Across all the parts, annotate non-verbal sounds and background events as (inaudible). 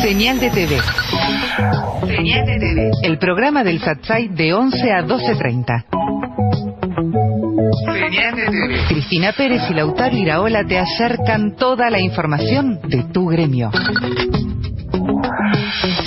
Señal de TV. Señal de TV. El programa del Satsai de 11 a 12.30. Señal de TV. Cristina Pérez y Lautaro Iraola te acercan toda la información de tu gremio.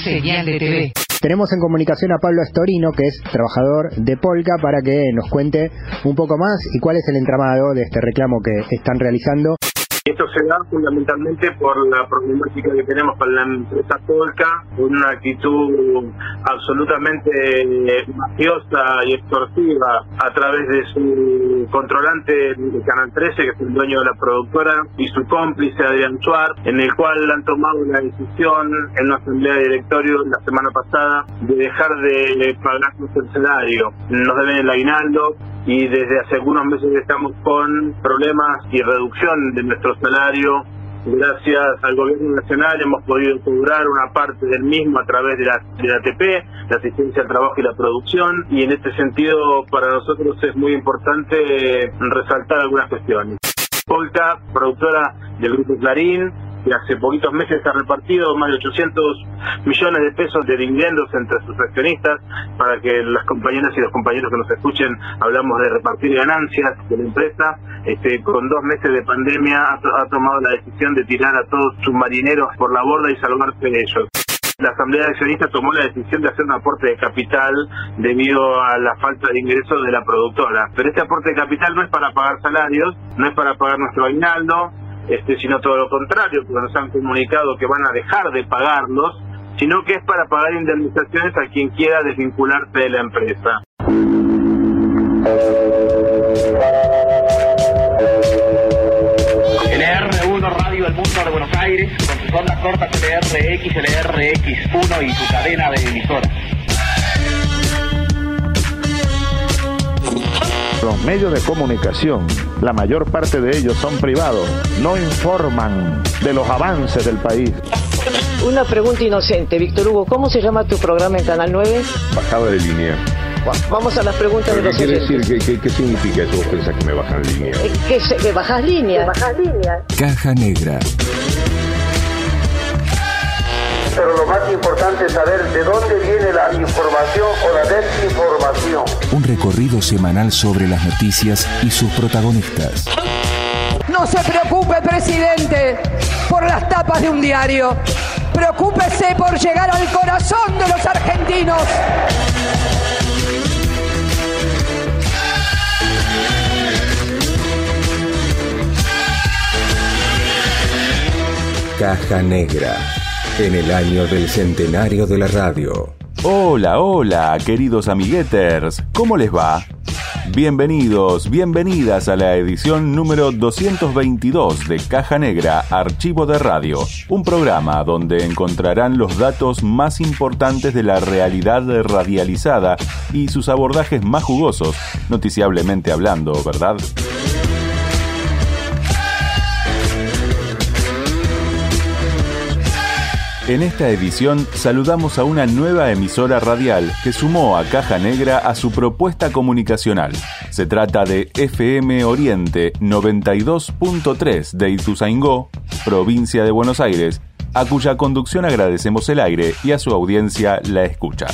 Señal de TV. Tenemos en comunicación a Pablo Estorino, que es trabajador de Polka, para que nos cuente un poco más y cuál es el entramado de este reclamo que están realizando. Esto se da fundamentalmente por la problemática que tenemos con la empresa Polka, una actitud absolutamente mafiosa y extorsiva a través de su controlante de Canal 13, que es el dueño de la productora, y su cómplice Adrián Chuar, en el cual han tomado la decisión en la asamblea de directorio la semana pasada de dejar de pagarnos el salario. Nos deben el aguinaldo, y desde hace algunos meses estamos con problemas y reducción de nuestro salario. Gracias al gobierno nacional hemos podido cobrar una parte del mismo a través de la, de la ATP, la asistencia al trabajo y la producción, y en este sentido para nosotros es muy importante resaltar algunas cuestiones. Polka, productora del Grupo Clarín, que hace poquitos meses ha repartido más de 800 millones de pesos de dividendos entre sus accionistas para que las compañeras y los compañeros que nos escuchen hablamos de repartir ganancias de la empresa. Este, con dos meses de pandemia ha, tomado la decisión de tirar a todos sus marineros por la borda y salvarse de ellos la Asamblea de Accionistas tomó la decisión de hacer un aporte de capital debido a la falta de ingresos de la productora. Pero este aporte de capital no es para pagar salarios, no es para pagar nuestro aguinaldo, este, sino todo lo contrario, porque nos han comunicado que van a dejar de pagarlos, sino que es para pagar indemnizaciones a quien quiera desvincularse de la empresa. LR1 Radio El Mundo de Buenos Aires, con sus ondas cortas LRX, LRX1 y su cadena de emisoras. Los medios de comunicación, la mayor parte de ellos son privados, no informan de los avances del país. Una pregunta inocente, Víctor Hugo, ¿cómo se llama tu programa en Canal 9? Bajada de línea. Vamos a las preguntas de los ¿Qué quiere decir? ¿Qué, significa eso? ¿Pensás que me bajan línea? Eh, que, que bajas línea. bajas línea. Caja Negra. Importante saber de dónde viene la información o la desinformación. Un recorrido semanal sobre las noticias y sus protagonistas. No se preocupe, presidente, por las tapas de un diario. Preocúpese por llegar al corazón de los argentinos. Caja Negra en el año del centenario de la radio. Hola, hola, queridos amigueters, ¿cómo les va? Bienvenidos, bienvenidas a la edición número 222 de Caja Negra, Archivo de Radio, un programa donde encontrarán los datos más importantes de la realidad radializada y sus abordajes más jugosos, noticiablemente hablando, ¿verdad? En esta edición saludamos a una nueva emisora radial que sumó a Caja Negra a su propuesta comunicacional. Se trata de FM Oriente 92.3 de Ituzaingó, provincia de Buenos Aires, a cuya conducción agradecemos el aire y a su audiencia la escucha.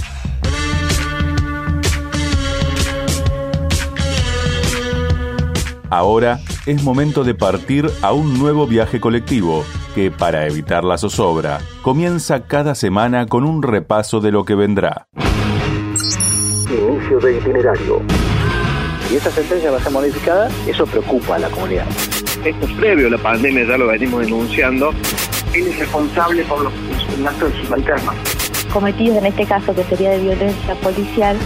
Ahora es momento de partir a un nuevo viaje colectivo que, para evitar la zozobra, comienza cada semana con un repaso de lo que vendrá. Inicio de itinerario. Si esta sentencia va a ser modificada, eso preocupa a la comunidad. Esto es previo a la pandemia, ya lo venimos denunciando. Él es responsable por los actos subalternos. Cometidos en este caso, que sería de violencia policial,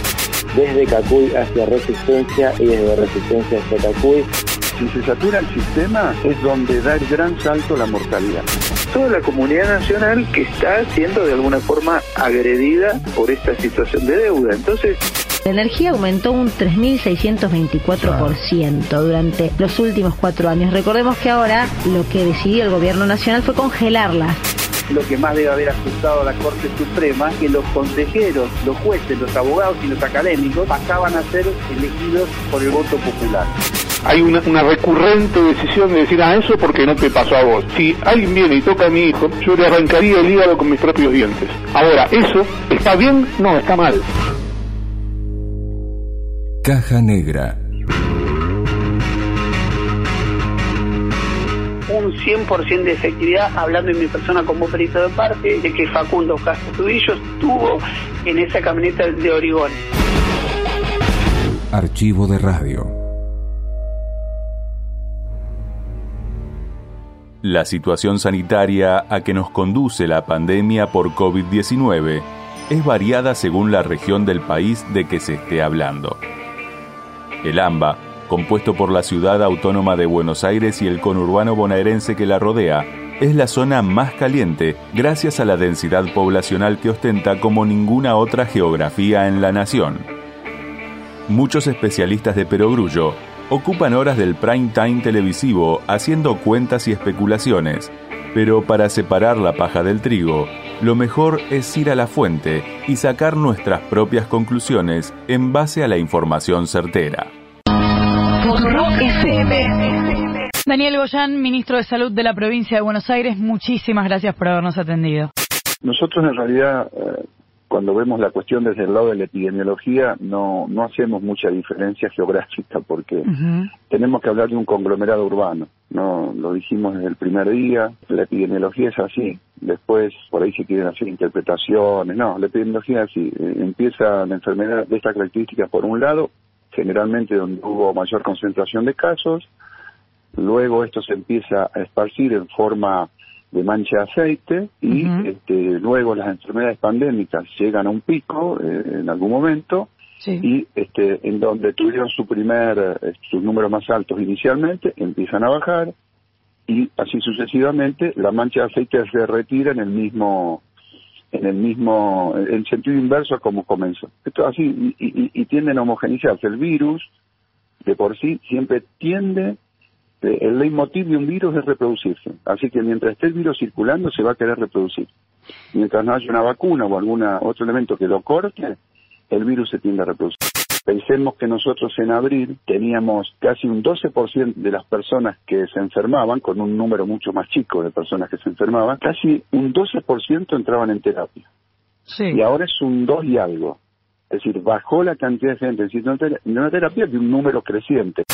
desde Cacuy hacia Resistencia y desde Resistencia hacia Cacuy. Si se satura el sistema es donde da el gran salto la mortalidad. Toda la comunidad nacional que está siendo de alguna forma agredida por esta situación de deuda. Entonces, la energía aumentó un 3.624% durante los últimos cuatro años. Recordemos que ahora lo que decidió el gobierno nacional fue congelarla lo que más debe haber asustado a la Corte Suprema, que los consejeros, los jueces, los abogados y los académicos pasaban a ser elegidos por el voto popular. Hay una, una, recurrente decisión de decir, ah, eso porque no te pasó a vos. Si alguien viene y toca a mi hijo, yo le arrancaría el hígado con mis propios dientes. Ahora, ¿eso está bien? No, está mal. Caja Negra. Un 100% de efectividad, hablando en mi persona como perito de parte, de que Facundo Castro Tubillo estuvo en esa camioneta de Origón. Archivo de radio. La situación sanitaria a que nos conduce la pandemia por COVID-19 es variada según la región del país de que se esté hablando. El AMBA, compuesto por la ciudad autónoma de Buenos Aires y el conurbano bonaerense que la rodea, es la zona más caliente gracias a la densidad poblacional que ostenta como ninguna otra geografía en la nación. Muchos especialistas de perogrullo ocupan horas del prime time televisivo haciendo cuentas y especulaciones, pero para separar la paja del trigo, lo mejor es ir a la fuente y sacar nuestras propias conclusiones en base a la información certera. Daniel Goyán, ministro de Salud de la provincia de Buenos Aires, muchísimas gracias por habernos atendido. Nosotros en realidad, eh, cuando vemos la cuestión desde el lado de la epidemiología, no, no hacemos mucha diferencia geográfica porque tenemos que hablar de un conglomerado urbano. No, lo dijimos desde el primer día, la epidemiología es así. Después, por ahí se quieren hacer interpretaciones. No, la epidemiología es así. Eh, empieza la enfermedad de estas características por un lado, generalmente donde hubo mayor concentración de casos, luego esto se empieza a esparcir en forma de mancha de aceite y este, luego las enfermedades pandémicas llegan a un pico eh, en algún momento y este, en donde tuvieron su primer, eh, sus números más altos inicialmente, empiezan a bajar y así sucesivamente la mancha de aceite se retira en el mismo en el mismo, en sentido inverso como comenzó. Esto así, y, y, tienden a homogenizarse. El virus, de por sí, siempre tiende, el leitmotiv de un virus es reproducirse. Así que mientras esté el virus circulando, se va a querer reproducir. Mientras no haya una vacuna o algún otro elemento que lo corte, el virus se tiende a reproducir. Pensemos que nosotros en abril teníamos casi un 12% de las personas que se enfermaban, con un número mucho más chico de personas que se enfermaban, casi un 12% entraban en terapia. Y ahora es un 2 y algo. Es decir, bajó la cantidad de gente en una terapia de un número creciente.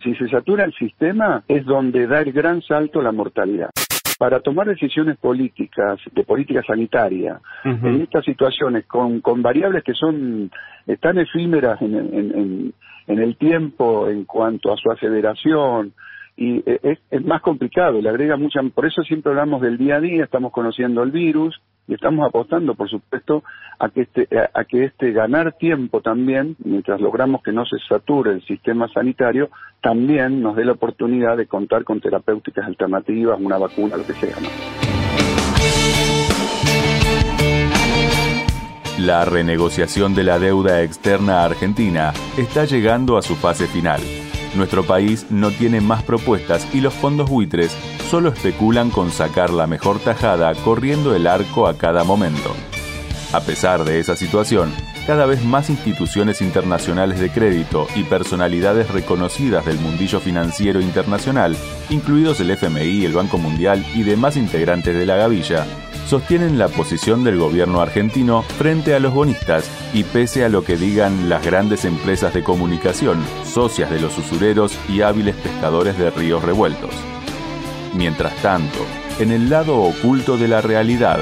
Si se satura el sistema es donde da el gran salto la mortalidad. Para tomar decisiones políticas, de política sanitaria, en estas situaciones, con, con variables que son tan efímeras en, en, en, el tiempo en cuanto a su aceleración, y e, es, es, más complicado, le agrega mucha, por eso siempre hablamos del día a día, estamos conociendo el virus y estamos apostando, por supuesto, a que este, a que este ganar tiempo también, mientras logramos que no se sature el sistema sanitario, también nos dé la oportunidad de contar con terapéuticas alternativas, una vacuna, lo que sea. La renegociación de la deuda externa argentina está llegando a su fase final. Nuestro país no tiene más propuestas y los fondos buitres solo especulan con sacar la mejor tajada corriendo el arco a cada momento. A pesar de esa situación, cada vez más instituciones internacionales de crédito y personalidades reconocidas del mundillo financiero internacional, incluidos el FMI, el Banco Mundial y demás integrantes de la gavilla, sostienen la posición del gobierno argentino frente a los bonistas y pese a lo que digan las grandes empresas de comunicación, socias de los usureros y hábiles pescadores de ríos revueltos. Mientras tanto, en el lado oculto de la realidad,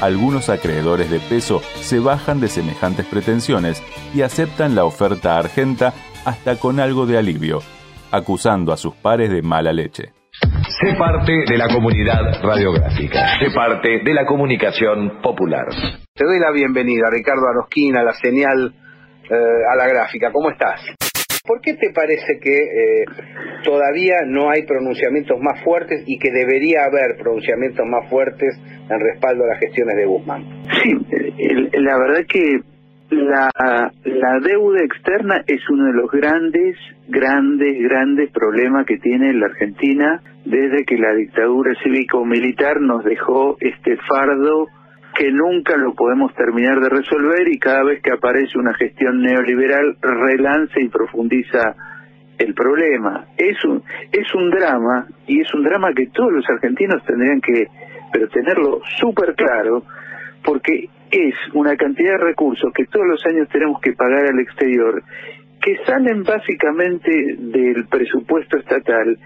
algunos acreedores de peso se bajan de semejantes pretensiones y aceptan la oferta argenta hasta con algo de alivio, acusando a sus pares de mala leche. Sé parte de la comunidad radiográfica. Sé parte de la comunicación popular. Te doy la bienvenida, Ricardo Arosquín, a la señal, eh, a la gráfica. ¿Cómo estás? ¿Por qué te parece que eh, todavía no hay pronunciamientos más fuertes y que debería haber pronunciamientos más fuertes en respaldo a las gestiones de Guzmán? Sí, la verdad que la, la deuda externa es uno de los grandes, grandes, grandes problemas que tiene la Argentina desde que la dictadura cívico-militar nos dejó este fardo que nunca lo podemos terminar de resolver y cada vez que aparece una gestión neoliberal relanza y profundiza el problema. Es un, es un drama y es un drama que todos los argentinos tendrían que pero tenerlo súper claro porque es una cantidad de recursos que todos los años tenemos que pagar al exterior que salen básicamente del presupuesto estatal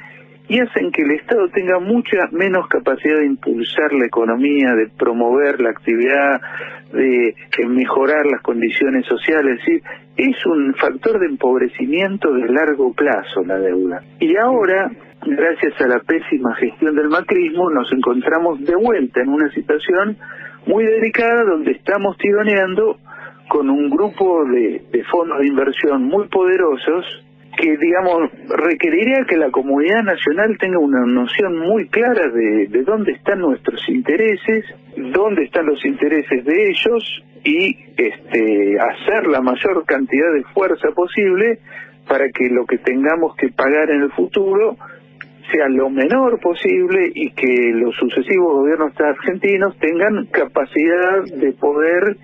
y hacen que el Estado tenga mucha menos capacidad de impulsar la economía, de promover la actividad, de, mejorar las condiciones sociales. Es decir, es un factor de empobrecimiento de largo plazo la deuda. Y ahora, gracias a la pésima gestión del macrismo, nos encontramos de vuelta en una situación muy delicada donde estamos tironeando con un grupo de, de fondos de inversión muy poderosos que, digamos, requeriría que la comunidad nacional tenga una noción muy clara de, de dónde están nuestros intereses, dónde están los intereses de ellos y este, hacer la mayor cantidad de fuerza posible para que lo que tengamos que pagar en el futuro sea lo menor posible y que los sucesivos gobiernos argentinos tengan capacidad de poder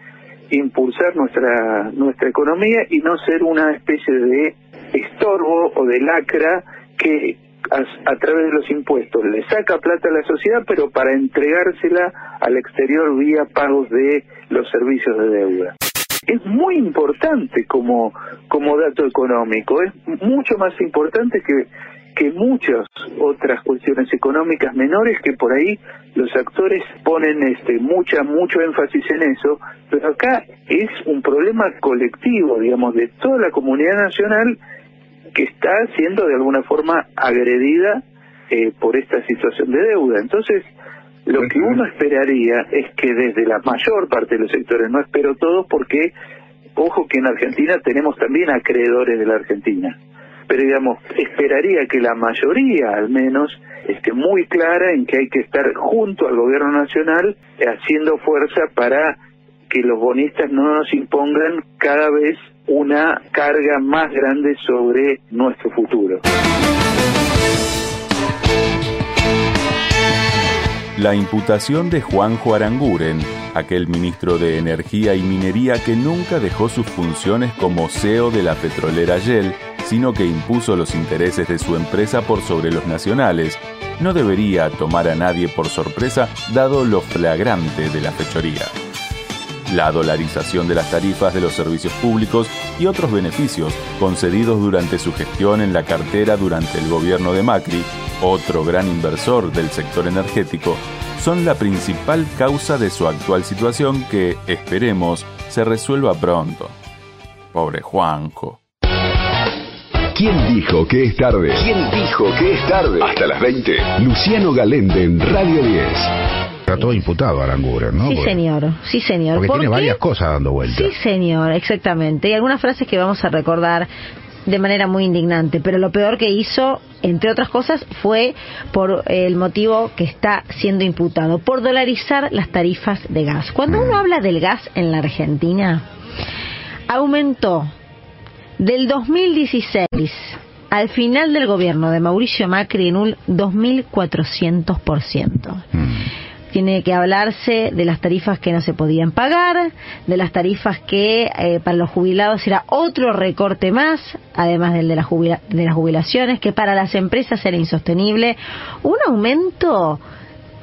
impulsar nuestra nuestra economía y no ser una especie de estorbo o de lacra que a, través de los impuestos le saca plata a la sociedad, pero para entregársela al exterior vía pagos de los servicios de deuda. Es muy importante como, como dato económico, es mucho más importante que, que muchas otras cuestiones económicas menores que por ahí los actores ponen este mucha mucho énfasis en eso, pero acá es un problema colectivo, digamos, de toda la comunidad nacional que está siendo de alguna forma agredida eh, por esta situación de deuda. Entonces, lo que uno esperaría es que desde la mayor parte de los sectores, no espero todos porque, ojo que en Argentina tenemos también acreedores de la Argentina, pero digamos, esperaría que la mayoría al menos esté muy clara en que hay que estar junto al gobierno nacional haciendo fuerza para que los bonistas no nos impongan cada vez una carga más grande sobre nuestro futuro. La imputación de Juanjo Aranguren, aquel ministro de Energía y Minería que nunca dejó sus funciones como CEO de la petrolera Shell, sino que impuso los intereses de su empresa por sobre los nacionales, no debería tomar a nadie por sorpresa dado lo flagrante de la fechoría la dolarización de las tarifas de los servicios públicos y otros beneficios concedidos durante su gestión en la cartera durante el gobierno de Macri, otro gran inversor del sector energético, son la principal causa de su actual situación que, esperemos, se resuelva pronto. Pobre Juanjo. ¿Quién dijo que es tarde? ¿Quién dijo que es tarde? Hasta las 20. Luciano Galende en Radio 10. Está todo imputado Aranguren, ¿no? Sí, señor. Sí, señor. Porque tiene varias cosas dando vueltas. Sí, señor, exactamente. Y algunas frases que vamos a recordar de manera muy indignante, pero lo peor que hizo, entre otras cosas, fue por el motivo que está siendo imputado, por dolarizar las tarifas de gas. Cuando uno habla del gas en la Argentina, aumentó del 2016 al final del gobierno de Mauricio Macri en un 2.400% tiene que hablarse de las tarifas que no se podían pagar, de las tarifas que eh, para los jubilados era otro recorte más, además del de, la de las jubilaciones, que para las empresas era insostenible, un aumento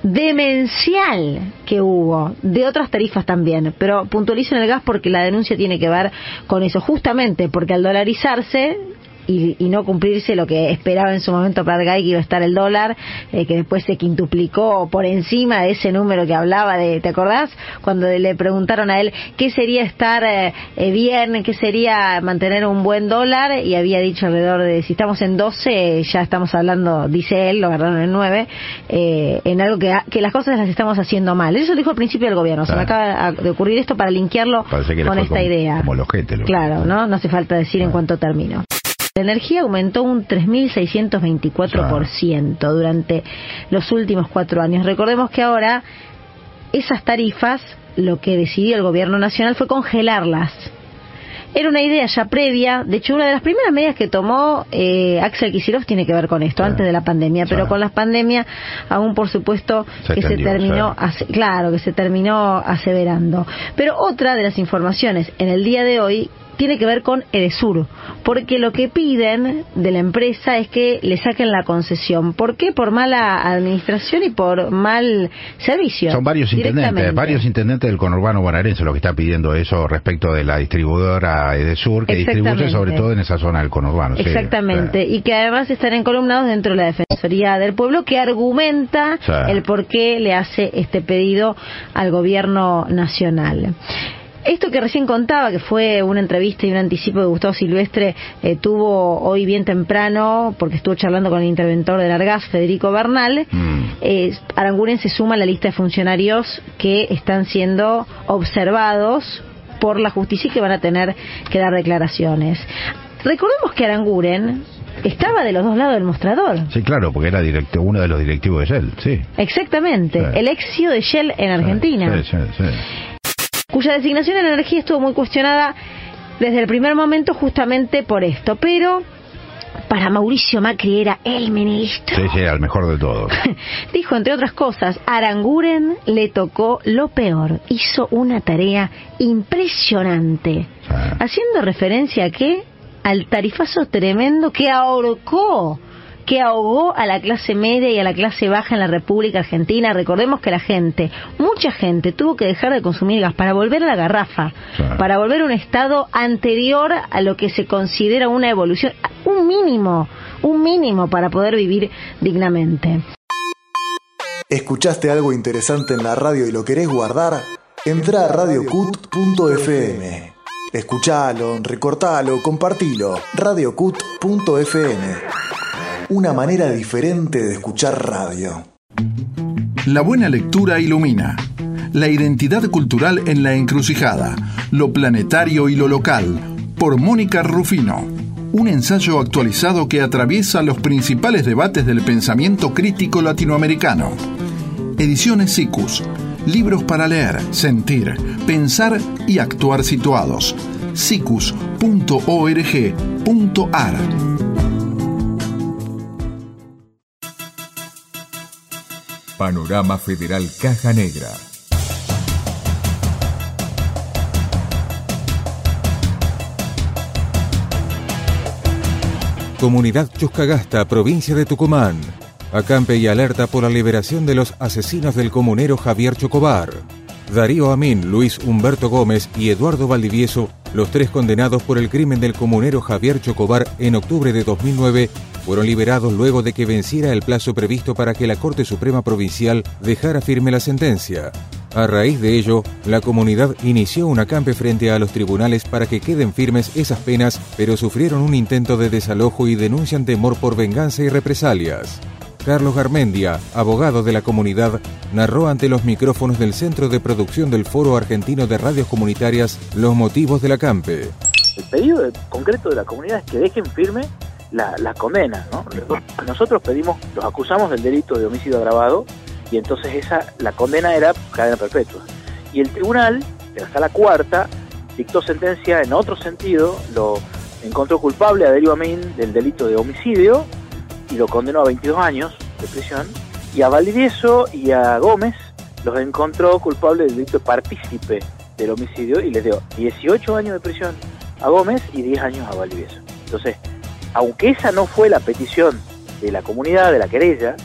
demencial que hubo, de otras tarifas también, pero puntualizo en el gas porque la denuncia tiene que ver con eso, justamente porque al dolarizarse y, no cumplirse lo que esperaba en su momento Guy que iba a estar el dólar, eh, que después se quintuplicó por encima de ese número que hablaba de, ¿te acordás? Cuando le preguntaron a él qué sería estar eh, eh, bien, qué sería mantener un buen dólar, y había dicho alrededor de, si estamos en 12, ya estamos hablando, dice él, lo agarraron en 9, en algo que, que las cosas las estamos haciendo mal. Eso dijo al principio del gobierno, se me acaba de ocurrir esto para linkearlo con esta idea. Como claro, ¿no? No hace falta decir en cuánto termino. La energía aumentó un 3.624% durante los últimos cuatro años. Recordemos que ahora esas tarifas, lo que decidió el gobierno nacional fue congelarlas. Era una idea ya previa, de hecho una de las primeras medidas que tomó eh, Axel Kicillof tiene que ver con esto, antes de la pandemia, pero con la pandemia aún por supuesto que se terminó, claro, que se terminó aseverando. Pero otra de las informaciones en el día de hoy tiene que ver con Edesur, porque lo que piden de la empresa es que le saquen la concesión. ¿Por qué? Por mala administración y por mal servicio. Son varios intendentes, varios intendentes del conurbano bonaerense lo que está pidiendo eso respecto de la distribuidora Edesur, que distribuye sobre todo en esa zona del conurbano. Exactamente, y que además están encolumnados dentro de la Defensoría del Pueblo, que argumenta el por qué le hace este pedido al gobierno nacional. Esto que recién contaba, que fue una entrevista y un anticipo de Gustavo Silvestre, eh, tuvo hoy bien temprano, porque estuvo charlando con el interventor del Argas, Federico Bernal, mm. eh, Aranguren se suma a la lista de funcionarios que están siendo observados por la justicia y que van a tener que dar declaraciones. Recordemos que Aranguren estaba de los dos lados del mostrador. Sí, claro, porque era directo, uno de los directivos de Shell, sí. Exactamente, el ex CEO de Shell en Argentina. Sí, sí, cuya designación en energía estuvo muy cuestionada desde el primer momento justamente por esto. Pero para Mauricio Macri era el ministro. Sí, sí, el mejor de todos. (laughs) Dijo, entre otras cosas, Aranguren le tocó lo peor. Hizo una tarea impresionante. Haciendo referencia a qué? Al tarifazo tremendo que ahorcó que ahogó a la clase media y a la clase baja en la República Argentina. Recordemos que la gente, mucha gente, tuvo que dejar de consumir gas para volver a la garrafa, para volver a un estado anterior a lo que se considera una evolución, un mínimo, un mínimo para poder vivir dignamente. ¿Escuchaste algo interesante en la radio y lo querés guardar? Entra a radiocut.fm. Escuchalo, recortalo, compartilo. radiocut.fm una manera diferente de escuchar radio. La buena lectura ilumina. La identidad cultural en la encrucijada. Lo planetario y lo local. Por Mónica Rufino. Un ensayo actualizado que atraviesa los principales debates del pensamiento crítico latinoamericano. Ediciones SICUS. Libros para leer, sentir, pensar y actuar situados. sicus.org.ar Panorama Federal Caja Negra. Comunidad Chuscagasta, provincia de Tucumán. Acampe y alerta por la liberación de los asesinos del comunero Javier Chocobar. Darío Amín, Luis Humberto Gómez y Eduardo Valdivieso, los tres condenados por el crimen del comunero Javier Chocobar en octubre de 2009, fueron liberados luego de que venciera el plazo previsto para que la Corte Suprema Provincial dejara firme la sentencia. A raíz de ello, la comunidad inició un acampe frente a los tribunales para que queden firmes esas penas, pero sufrieron un intento de desalojo y denuncian temor por venganza y represalias. Carlos Garmendia, abogado de la comunidad, narró ante los micrófonos del Centro de Producción del Foro Argentino de Radios Comunitarias los motivos del acampe. El pedido concreto de la comunidad es que dejen firme la, condena. ¿no? Nosotros pedimos, los acusamos del delito de homicidio agravado y entonces esa la condena era cadena perpetua. Y el tribunal, hasta la cuarta, dictó sentencia en otro sentido, lo encontró culpable a Darío Amin del delito de homicidio y lo condenó a 22 años de prisión. Y a Valdivieso y a Gómez los encontró culpables del delito de partícipe del homicidio y les dio 18 años de prisión a Gómez y 10 años a Valdivieso. Entonces, aunque esa no fue la petición de la comunidad, de la querella,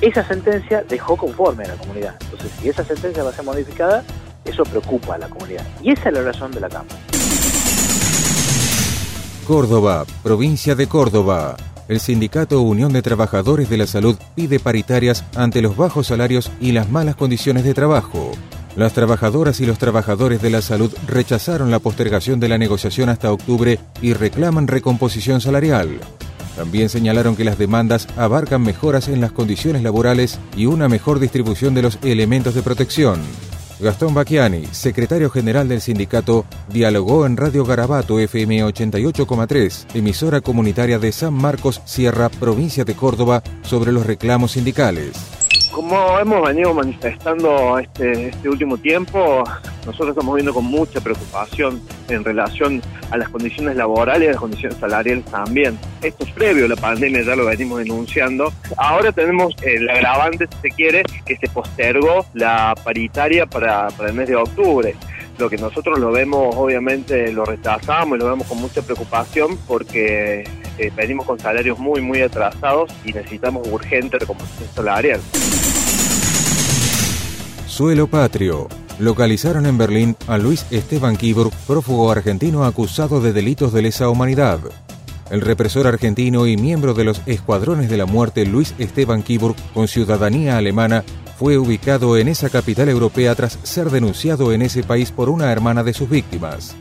esa sentencia dejó conforme a la comunidad. Entonces, si esa sentencia va a ser modificada, eso preocupa a la comunidad. Y esa es la razón de la Cámara. Córdoba, provincia de Córdoba. El sindicato Unión de Trabajadores de la Salud pide paritarias ante los bajos salarios y las malas condiciones de trabajo. Las trabajadoras y los trabajadores de la salud rechazaron la postergación de la negociación hasta octubre y reclaman recomposición salarial. También señalaron que las demandas abarcan mejoras en las condiciones laborales y una mejor distribución de los elementos de protección. Gastón Bacchiani, secretario general del sindicato, dialogó en Radio Garabato FM 88,3, emisora comunitaria de San Marcos Sierra, provincia de Córdoba, sobre los reclamos sindicales. Como hemos venido manifestando este, este último tiempo, nosotros estamos viendo con mucha preocupación en relación a las condiciones laborales y a las condiciones salariales también. Esto es previo a la pandemia, ya lo venimos denunciando. Ahora tenemos el agravante, si se quiere, que se postergó la paritaria para, el mes de octubre lo que nosotros lo vemos, obviamente lo rechazamos y lo vemos con mucha preocupación porque eh, venimos con salarios muy, muy atrasados y necesitamos urgente recompensación salarial. Suelo Patrio. Localizaron en Berlín a Luis Esteban Kiburg, prófugo argentino acusado de delitos de lesa humanidad. El represor argentino y miembro de los Escuadrones de la Muerte Luis Esteban Kiburg, con ciudadanía alemana, fue ubicado en esa capital europea tras ser denunciado en ese país por una hermana de sus víctimas.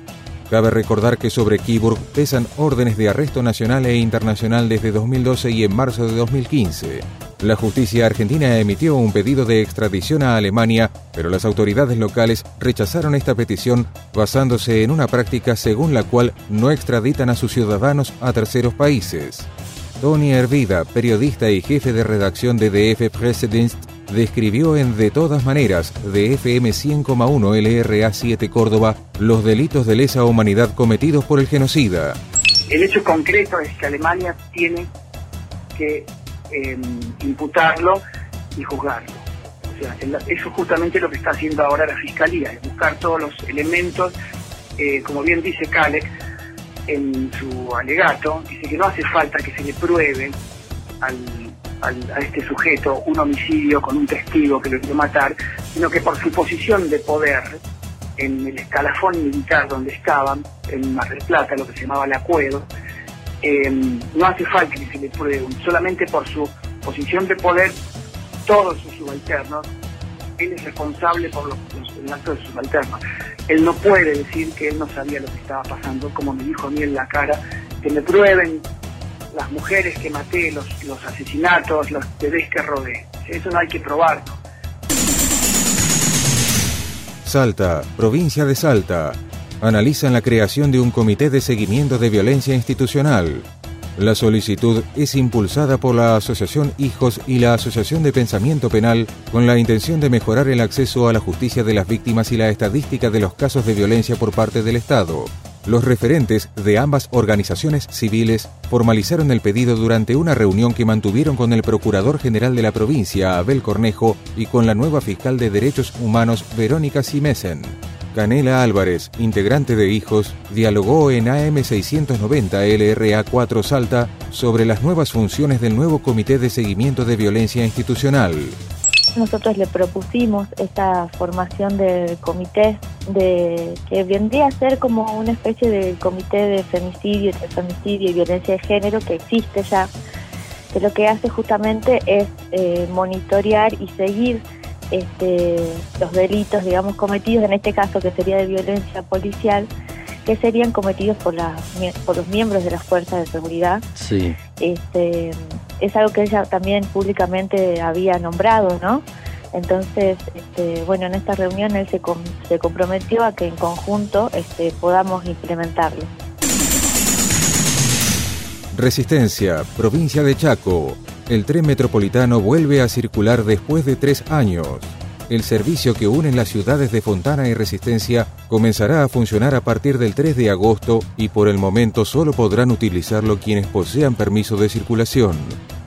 Cabe recordar que sobre Kiburg pesan órdenes de arresto nacional e internacional desde 2012 y en marzo de 2015. La justicia argentina emitió un pedido de extradición a Alemania, pero las autoridades locales rechazaron esta petición basándose en una práctica según la cual no extraditan a sus ciudadanos a terceros países. Tony Hervida, periodista y jefe de redacción de DF Pressedienst, describió en De todas maneras, de FM 100,1 LRA 7 Córdoba, los delitos de lesa humanidad cometidos por el genocida. El hecho concreto es que Alemania tiene que em, imputarlo y juzgarlo. O sea, eso es justamente lo que está haciendo ahora la Fiscalía, es buscar todos los elementos, eh, como bien dice Kalek en su alegato, dice que no hace falta que se le pruebe al a este sujeto un homicidio con un testigo que lo quiere matar, sino que por su posición de poder en el escalafón militar donde estaban, en Mar del Plata, lo que se llamaba el acuedo, em, no hace falta que se le pruebe, solamente por su posición de poder, todos sus subalternos, él es responsable por los, los, actos de sus subalternos. Él no puede decir que él no sabía lo que estaba pasando, como me dijo a mí en la cara, que me prueben las mujeres que maté, los, los asesinatos, los bebés que robé. Eso no hay que probarlo. Salta, provincia de Salta. Analizan la creación de un comité de seguimiento de violencia institucional. La solicitud es impulsada por la Asociación Hijos y la Asociación de Pensamiento Penal con la intención de mejorar el acceso a la justicia de las víctimas y la estadística de los casos de violencia por parte del Estado. Los referentes de ambas organizaciones civiles formalizaron el pedido durante una reunión que mantuvieron con el Procurador General de la provincia, Abel Cornejo, y con la nueva fiscal de Derechos Humanos, Verónica Simesen. Canela Álvarez, integrante de Hijos, dialogó en AM690 LRA 4 Salta sobre las nuevas funciones del nuevo Comité de Seguimiento de Violencia Institucional. Nosotros le propusimos esta formación del comité de que vendría a ser como una especie de comité de femicidio, de y violencia de género que existe ya, que lo que hace justamente es eh, monitorear y seguir este, los delitos, digamos, cometidos, en este caso que sería de violencia policial, que serían cometidos por, por los miembros de las fuerzas de seguridad. Sí. Este, es algo que ella también públicamente había nombrado, ¿no? Entonces, este, bueno, en esta reunión él se, se comprometió a que en conjunto este, podamos implementarlo. Resistencia, provincia de Chaco. El tren metropolitano vuelve a circular después de tres años. El servicio que une las ciudades de Fontana y Resistencia comenzará a funcionar a partir del 3 de agosto y por el momento solo podrán utilizarlo quienes posean permiso de circulación.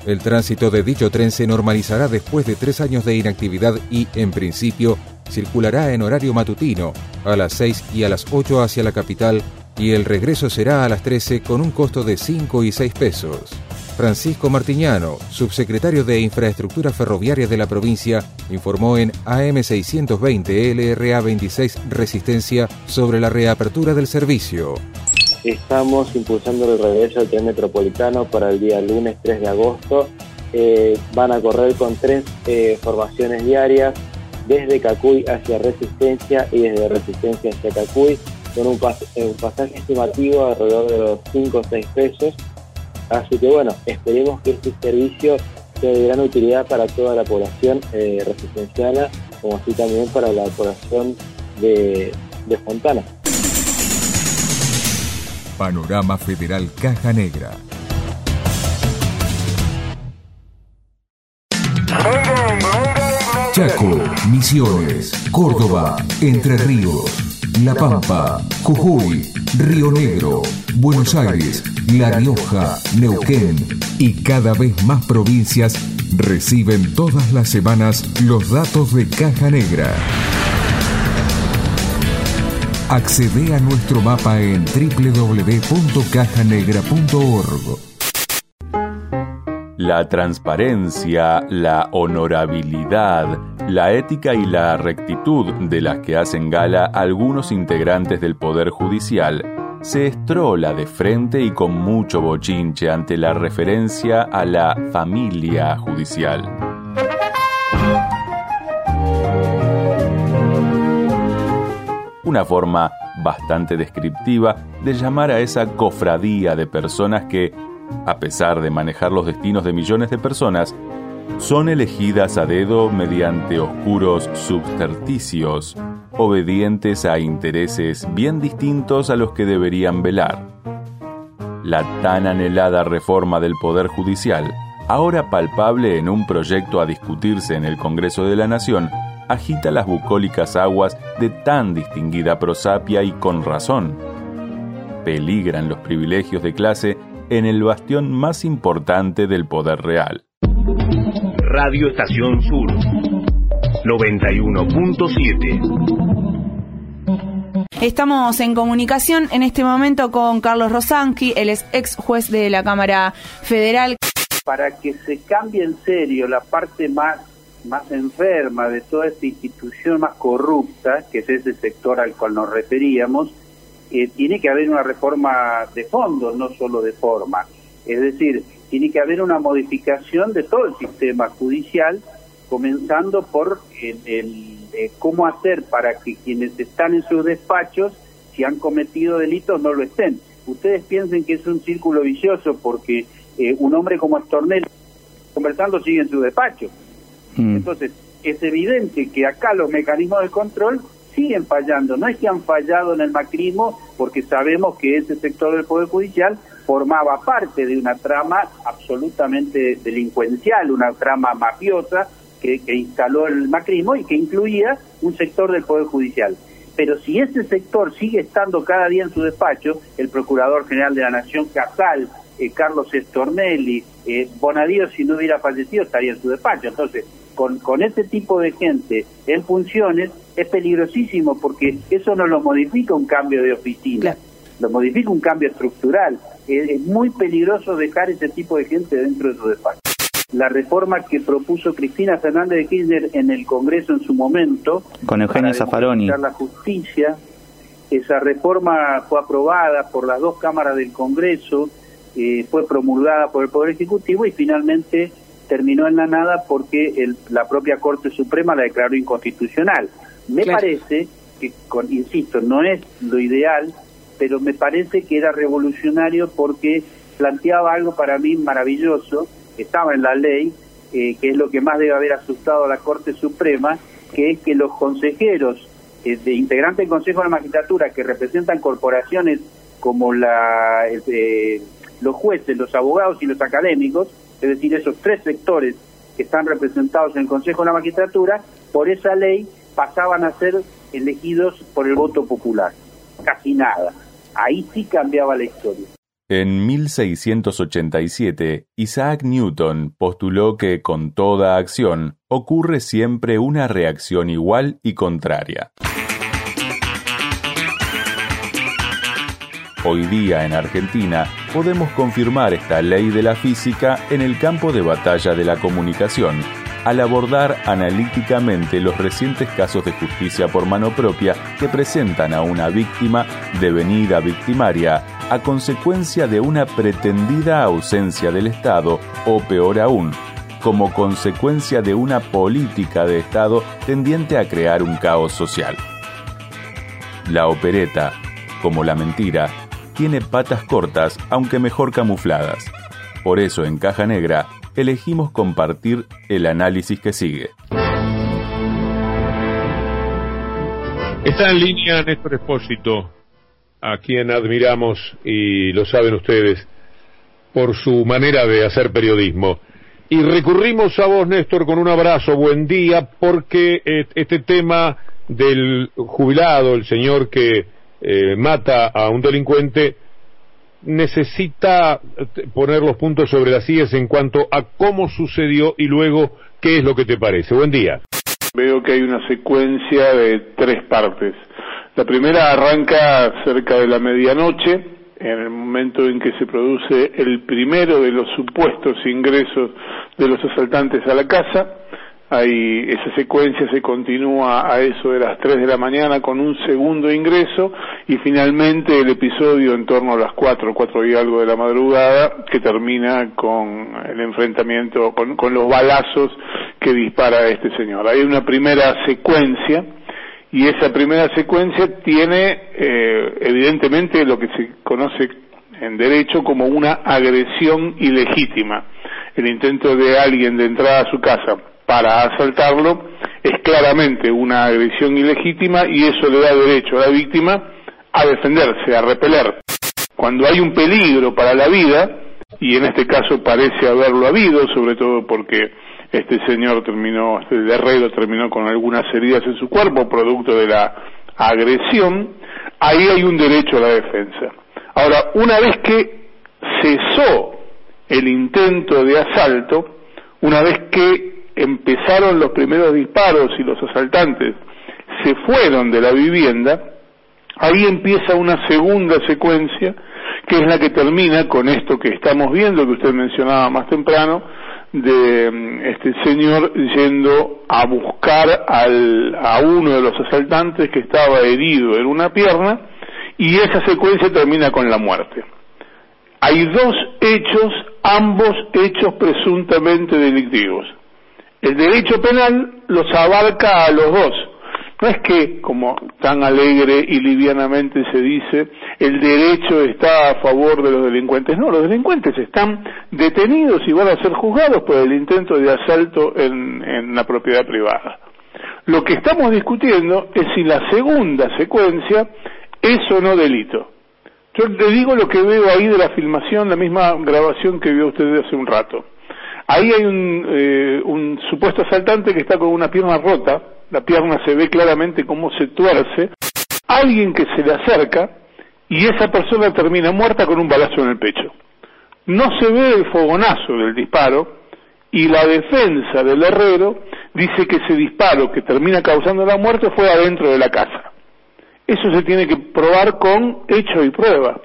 El tránsito de dicho tren se normalizará después de tres años de inactividad y, en principio, circulará en horario matutino, a las 6 y a las 8 hacia la capital, y el regreso será a las 13 con un costo de 5 y 6 pesos. Francisco Martiñano, subsecretario de Infraestructura Ferroviaria de la provincia, informó en AM620 LRA 26 Resistencia sobre la reapertura del servicio. Estamos impulsando el regreso del tren metropolitano para el día lunes 3 de agosto. Eh, van a correr con tres eh, formaciones diarias, desde Cacuy hacia Resistencia y desde Resistencia hacia Cacuy, con un, pasaje estimativo alrededor de los 5 o 6 pesos. Así que bueno, esperemos que este servicio sea de gran utilidad para toda la población eh, resistenciana, como así también para la población de, de Fontana. Panorama Federal Caja Negra. Chaco, Misiones, Córdoba, Entre Ríos, La Pampa, Jujuy, Río Negro, Buenos Aires, La Rioja, Neuquén y cada vez más provincias reciben todas las semanas los datos de Caja Negra. Accede a nuestro mapa en www.cajanegra.org. La transparencia, la honorabilidad, la ética y la rectitud de las que hacen gala algunos integrantes del Poder Judicial se estrola de frente y con mucho bochinche ante la referencia a la familia judicial. Una forma bastante descriptiva de llamar a esa cofradía de personas que, a pesar de manejar los destinos de millones de personas, son elegidas a dedo mediante oscuros subterticios, obedientes a intereses bien distintos a los que deberían velar. La tan anhelada reforma del Poder Judicial, ahora palpable en un proyecto a discutirse en el Congreso de la Nación, agita las bucólicas aguas de tan distinguida prosapia y con razón. Peligran los privilegios de clase en el bastión más importante del poder real. Radio Estación Sur 91.7 Estamos en comunicación en este momento con Carlos Rosanqui, él es ex juez de la Cámara Federal. Para que se cambie en serio la parte más, más enferma de toda esta institución más corrupta, que es ese sector al cual nos referíamos, eh, tiene que haber una reforma de fondo, no solo de forma. Es decir, tiene que haber una modificación de todo el sistema judicial, comenzando por el, eh, cómo hacer para que quienes están en sus despachos, si han cometido delitos, no lo estén. Ustedes piensen que es un círculo vicioso porque eh, un hombre como Estornel conversando sigue en su despacho. Mm. Entonces, es evidente que acá los mecanismos de control siguen fallando. No es que han fallado en el macrismo porque sabemos que ese sector del Poder Judicial formaba parte de una trama absolutamente delincuencial, una trama mafiosa que, instaló el macrismo y que incluía un sector del Poder Judicial. Pero si ese sector sigue estando cada día en su despacho, el Procurador General de la Nación, Casal, eh, Carlos Estornelli, eh, Bonadío, si no hubiera fallecido, estaría en su despacho. Entonces, con, con ese tipo de gente en funciones es peligrosísimo porque eso no lo modifica un cambio de oficina, lo modifica un cambio estructural. Es, muy peligroso dejar ese tipo de gente dentro de su despacho. La reforma que propuso Cristina Fernández de Kirchner en el Congreso en su momento, con Eugenio Zaffaroni, la justicia, esa reforma fue aprobada por las dos cámaras del Congreso, eh, fue promulgada por el Poder Ejecutivo y finalmente terminó en la nada porque el, la propia Corte Suprema la declaró inconstitucional. Me parece que, con, insisto, no es lo ideal, pero me parece que era revolucionario porque planteaba algo para mí maravilloso, estaba en la ley, eh, que es lo que más debe haber asustado a la Corte Suprema, que es que los consejeros eh, de integrantes del Consejo de la Magistratura que representan corporaciones como la, eh, los jueces, los abogados y los académicos, es decir, esos tres sectores que están representados en el Consejo de la Magistratura, por esa ley pasaban a ser elegidos por el voto popular. Casi nada. Ahí sí cambiaba la historia. En 1687, Isaac Newton postuló que con toda acción ocurre siempre una reacción igual y contraria. Hoy día en Argentina podemos confirmar esta ley de la física en el campo de batalla de la comunicación, al abordar analíticamente los recientes casos de justicia por mano propia que presentan a una víctima devenida victimaria a consecuencia de una pretendida ausencia del Estado o peor aún, como consecuencia de una política de Estado tendiente a crear un caos social. La opereta, como la mentira, tiene patas cortas, aunque mejor camufladas. Por eso en Caja Negra elegimos compartir el análisis que sigue. Está en línea Néstor Espósito, a quien admiramos y lo saben ustedes por su manera de hacer periodismo. Y recurrimos a vos, Néstor, con un abrazo, buen día, porque eh, este tema del jubilado, el señor que eh, mata a un delincuente, necesita eh, poner los puntos sobre las sillas en cuanto a cómo sucedió y luego qué es lo que te parece. Buen día. Veo que hay una secuencia de tres partes. La primera arranca cerca de la medianoche, en el momento en que se produce el primero de los supuestos ingresos de los asaltantes a la casa. Ahí esa secuencia se continúa a eso de las 3 de la mañana con un segundo ingreso y finalmente el episodio en torno a las 4, 4 y algo de la madrugada que termina con el enfrentamiento, con, los balazos que dispara este señor. Hay una primera secuencia y esa primera secuencia tiene eh, evidentemente lo que se conoce en derecho como una agresión ilegítima. El intento de alguien de entrar a su casa para asaltarlo es claramente una agresión ilegítima y eso le da derecho a la víctima a defenderse, a repeler. Cuando hay un peligro para la vida, y en este caso parece haberlo habido, sobre todo porque este señor terminó, este herrero terminó con algunas heridas en su cuerpo, producto de la agresión, ahí hay un derecho a la defensa. Ahora, una vez que cesó el intento de asalto, una vez que empezaron los primeros disparos y los asaltantes se fueron de la vivienda, ahí empieza una segunda secuencia que es la que termina con esto que estamos viendo, que usted mencionaba más temprano, de mm, este señor yendo a buscar al, a uno de los asaltantes que estaba herido en una pierna y esa secuencia termina con la muerte. Hay dos hechos, ambos hechos presuntamente delictivos. El derecho penal los abarca a los dos. No es que, como tan alegre y livianamente se dice, el derecho está a favor de los delincuentes. No, los delincuentes están detenidos y van a ser juzgados por el intento de asalto en, en la propiedad privada. Lo que estamos discutiendo es si la segunda secuencia es o no delito. Yo le digo lo que veo ahí de la filmación, la misma grabación que vio usted hace un rato. Ahí hay un, eh, un supuesto asaltante que está con una pierna rota, la pierna se ve claramente cómo se tuerce, alguien que se le acerca y esa persona termina muerta con un balazo en el pecho. No se ve el fogonazo del disparo y la defensa del herrero dice que ese disparo que termina causando la muerte fue adentro de la casa. Eso se tiene que probar con hecho y prueba.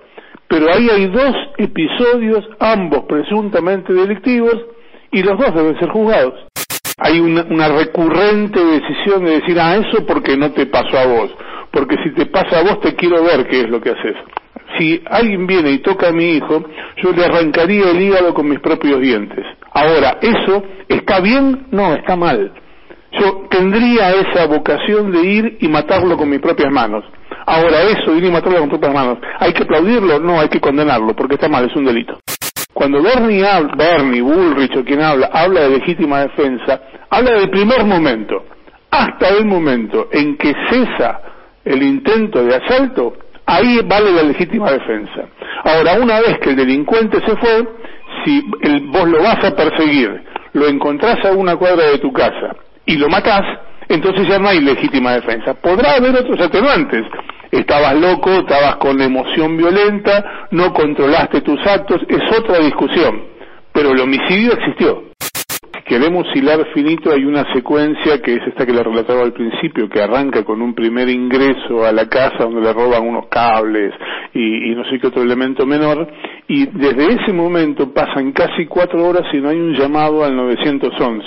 Pero ahí hay dos episodios, ambos presuntamente delictivos, y los dos deben ser juzgados. Hay una, una recurrente decisión de decir, ah, eso porque no te pasó a vos, porque si te pasa a vos te quiero ver qué es lo que haces. Si alguien viene y toca a mi hijo, yo le arrancaría el hígado con mis propios dientes. Ahora, ¿eso está bien? No, está mal. Yo tendría esa vocación de ir y matarlo con mis propias manos. Ahora, eso, ir y matarlo con propias manos, ¿hay que aplaudirlo? No, hay que condenarlo, porque está mal, es un delito. Cuando Bernie, habla, Bernie Bullrich o quien habla, habla de legítima defensa, habla del primer momento. Hasta el momento en que cesa el intento de asalto, ahí vale la legítima defensa. Ahora, una vez que el delincuente se fue, si el, vos lo vas a perseguir, lo encontrás a una cuadra de tu casa y lo matás, entonces ya no hay legítima defensa. Podrá haber otros atenuantes, estabas loco, estabas con emoción violenta, no controlaste tus actos, es otra discusión, pero el homicidio existió. Queremos hilar finito, hay una secuencia que es esta que le relataba al principio, que arranca con un primer ingreso a la casa donde le roban unos cables y, y no sé qué otro elemento menor, y desde ese momento pasan casi cuatro horas y no hay un llamado al 911.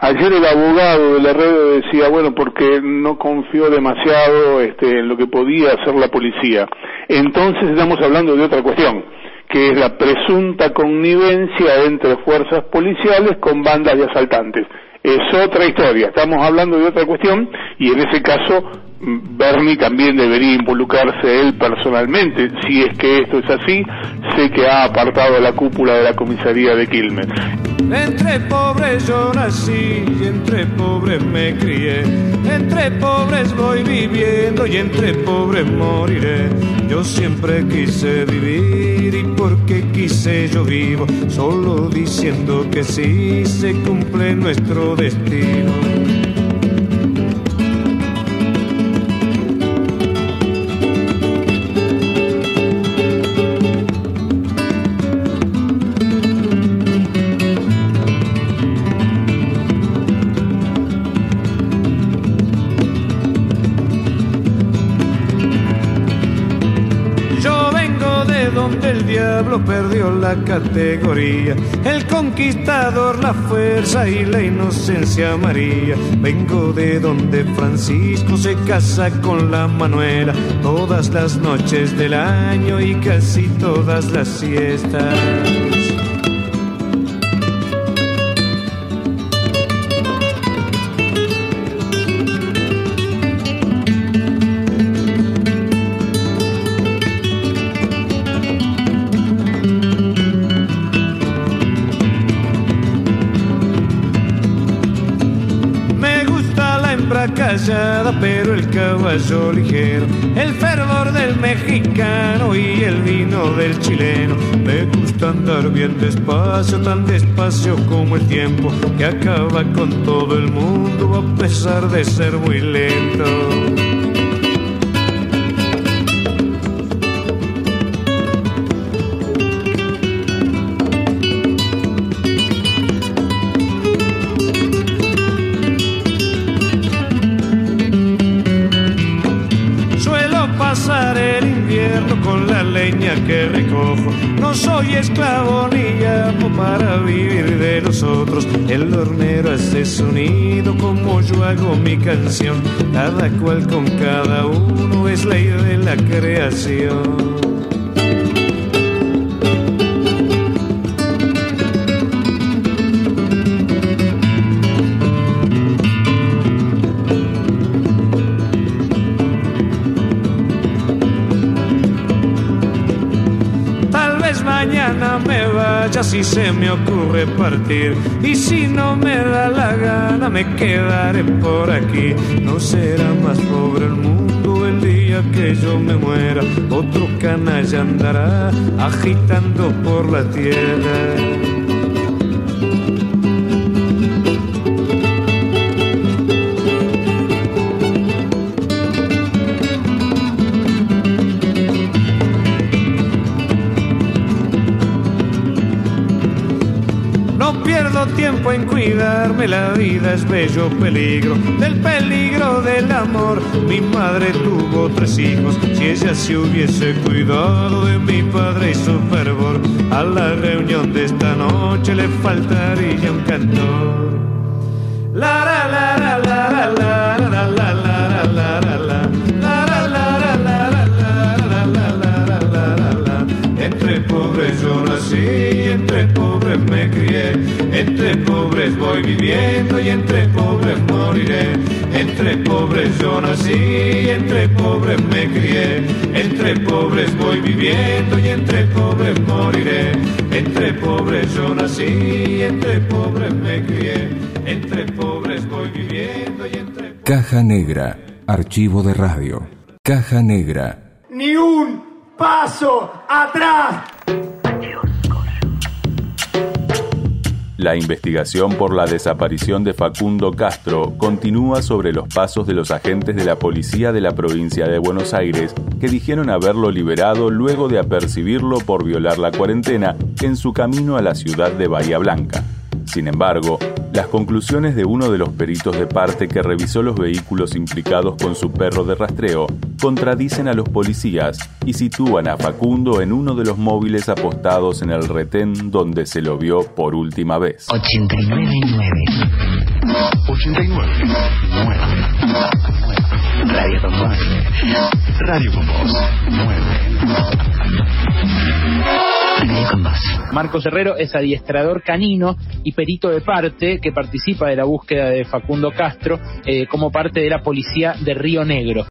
Ayer el abogado del Herrero decía, bueno, porque no confió demasiado este, en lo que podía hacer la policía. Entonces estamos hablando de otra cuestión, que es la presunta connivencia entre fuerzas policiales con bandas de asaltantes. Es otra historia, estamos hablando de otra cuestión y en ese caso Bernie también debería involucrarse él personalmente. Si es que esto es así, sé que ha apartado la cúpula de la comisaría de Quilmes. Entre pobres yo nací y entre pobres me crié. Entre pobres voy viviendo y entre pobres moriré. Yo siempre quise vivir y porque quise yo vivo. Solo diciendo que sí se cumple nuestro destino. Donde el diablo perdió la categoría. El conquistador, la fuerza y la inocencia María. Vengo de donde Francisco se casa con la Manuela todas las noches del año y casi todas las siestas. El fervor del mexicano y el vino del chileno. Me gusta andar bien despacio, tan despacio como el tiempo, que acaba con todo el mundo a pesar de ser muy lento. Como yo hago mi canción. Cada cual con cada uno es ley de la creación. Mañana me vaya si se me ocurre partir. Y si no me da la gana, me quedaré por aquí. No será más pobre el mundo el día que yo me muera. Otro canalla andará agitando por la tierra. En cuidarme, la vida es bello peligro. Del peligro del amor, mi madre tuvo tres hijos. Si ella se hubiese cuidado de mi padre y su fervor, a la reunión de esta noche le faltaría un cantor. La la la la la la la la la la la la la la. La, la, la, la, la, la, la, la, la, la, la, la, la. Entre pobres yo nací, entre pobres me crié, entre pobres voy viviendo y entre pobres moriré. Entre pobres yo nací, entre pobres me crié, entre pobres voy viviendo y entre pobres moriré. Entre pobres yo nací, entre pobres me crié, entre pobres voy viviendo y entre Caja Negra, archivo de radio. Caja Negra. Ni un paso atrás. La investigación por la desaparición de Facundo Castro continúa sobre los pasos de los agentes de la policía de la provincia de Buenos Aires que dijeron haberlo liberado luego de apercibirlo por violar la cuarentena en su camino a la ciudad de Bahía Blanca. Sin embargo, las conclusiones de uno de los peritos de parte que revisó los vehículos implicados con su perro de rastreo contradicen a los policías y sitúan a Facundo en uno de los móviles apostados en el retén donde se lo vio por última vez. 899 89 9 Radio con vos Radio con vos 9 Radio con vos Marcos Herrero es adiestrador canino y perito de parte que participa de la búsqueda de Facundo Castro eh, como parte de la policía de Río Negro.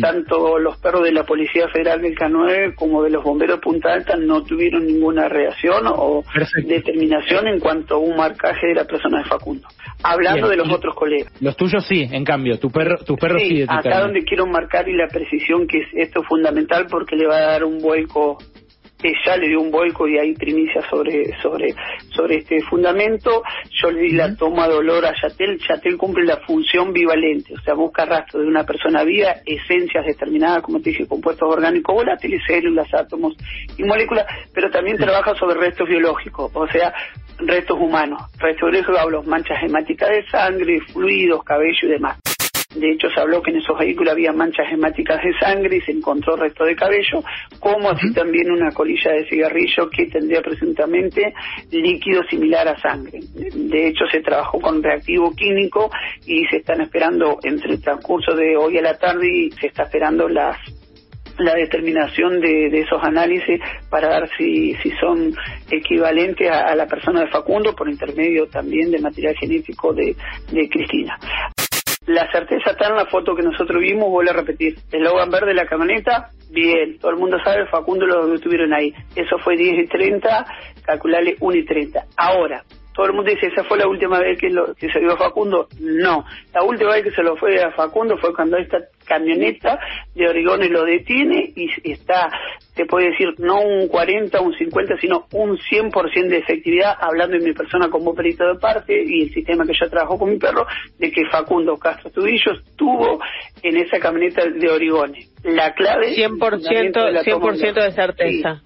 Tanto los perros de la Policía Federal del K9 como de los bomberos de Punta Alta no tuvieron ninguna reacción o determinación en cuanto a un marcaje de la persona de Facundo. Hablando Bien, de los otros colegas. Los tuyos sí, en cambio, tu perro, tu perro sí, Sí, acá donde quiero marcar y la precisión que es esto es fundamental porque le va a dar un vuelco ya le dio un vuelco y hay primicia sobre sobre sobre este fundamento. Yo le di la toma de olor a Yatel. Yatel cumple la función bivalente, o sea, busca rastro de una persona viva, esencias determinadas, como te dije, compuestos orgánicos volátiles, células, átomos y moléculas, pero también trabaja sobre restos biológicos, o sea, restos humanos. Restos biológicos hablo manchas hemáticas de sangre, fluidos, cabello y demás. De hecho, se habló que en esos vehículos había manchas hemáticas de sangre y se encontró resto de cabello, como así también una colilla de cigarrillo que tendría presuntamente líquido similar a sangre. De hecho, se trabajó con reactivo químico y se están esperando entre el transcurso de hoy a la tarde y se está esperando las la determinación de, esos análisis para ver si, si son equivalentes a, la persona de Facundo por intermedio también de material genético de, de Cristina. La certeza está en la foto que nosotros vimos, vuelvo a repetir. El logo verde de la camioneta, bien. Todo el mundo sabe, Facundo lo tuvieron ahí. Eso fue 10 y 30, calcularle 1 y 30. Ahora, todo el mundo dice, ¿esa fue la última vez que, lo, que se vio a Facundo? No, la última vez que se lo fue a Facundo fue cuando esta camioneta de Oregones lo detiene y está, te puede decir, no un 40, un 50, sino un 100% de efectividad, hablando en mi persona como perito de parte y el sistema que yo trabajo con mi perro, de que Facundo Castro Tubillo estuvo en esa camioneta de Origones. La clave... 100%, 100 de certeza.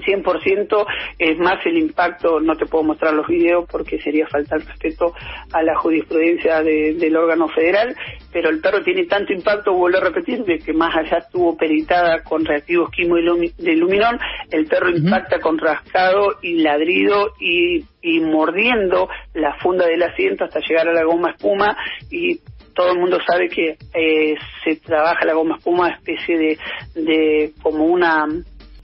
100% es más el impacto, no te puedo mostrar los videos porque sería faltar respeto a la jurisprudencia del órgano federal, pero el perro tiene tanto impacto, vuelvo a repetir, de que más allá estuvo peritada con reactivos quimo de luminón, el perro impacta con rascado y ladrido y, y mordiendo la funda del asiento hasta llegar a la goma espuma y todo el mundo sabe que eh, se trabaja la goma espuma especie de, de como una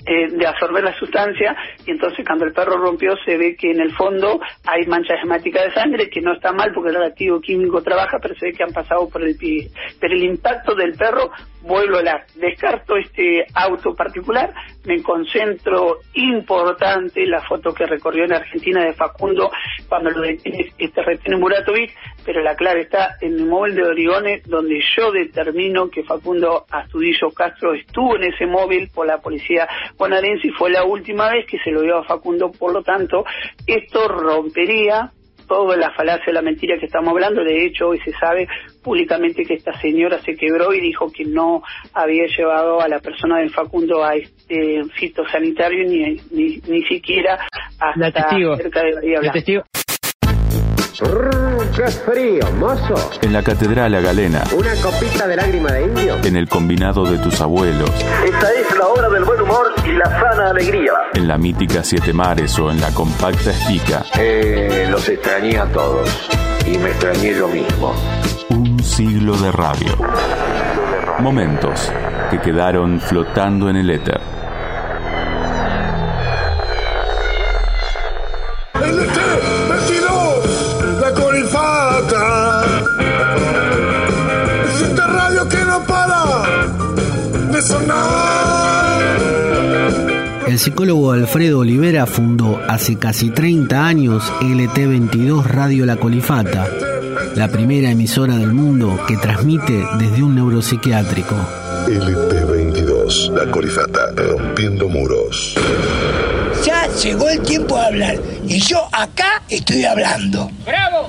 eh, de absorber la sustancia y entonces cuando el perro rompió se ve que en el fondo hay mancha hemática de sangre que no está mal porque el reactivo químico trabaja pero se ve que han pasado por el pie pero el impacto del perro vuelvo a la descarto este auto particular me concentro importante la foto que recorrió en Argentina de Facundo cuando lo detiene este retiene Muratovic pero la clave está en el móvil de Origones donde yo determino que Facundo Astudillo Castro estuvo en ese móvil por la policía bonaerense y fue la última vez que se lo dio a Facundo, por lo tanto, esto rompería toda la falacia, la mentira que estamos hablando. De hecho, hoy se sabe públicamente que esta señora se quebró y dijo que no había llevado a la persona de Facundo a este fitosanitario ni, ni, ni siquiera hasta cerca de Bahía Blanca. ¡Qué frío, mozo! En la Catedral Galena. ¿Una copita de lágrima de indio? En el combinado de tus abuelos. Esta es la hora del buen humor y la sana alegría. En la mítica Siete Mares o en la compacta Estica. Eh, los extrañé a todos. Y me extrañé yo mismo. Un siglo de radio. Momentos que quedaron flotando en el éter. El psicólogo Alfredo Olivera fundó hace casi 30 años LT22 Radio La Colifata, la primera emisora del mundo que transmite desde un neuropsiquiátrico. LT22, La Colifata, rompiendo muros. Ya llegó el tiempo de hablar y yo acá estoy hablando. ¡Bravo!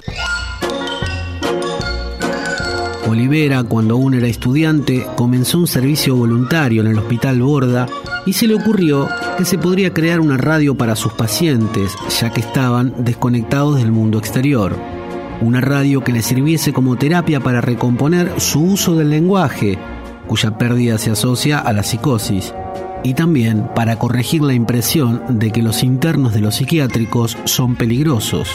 Olivera, cuando aún era estudiante, comenzó un servicio voluntario en el Hospital Borda y se le ocurrió que se podría crear una radio para sus pacientes, ya que estaban desconectados del mundo exterior. Una radio que le sirviese como terapia para recomponer su uso del lenguaje, cuya pérdida se asocia a la psicosis, y también para corregir la impresión de que los internos de los psiquiátricos son peligrosos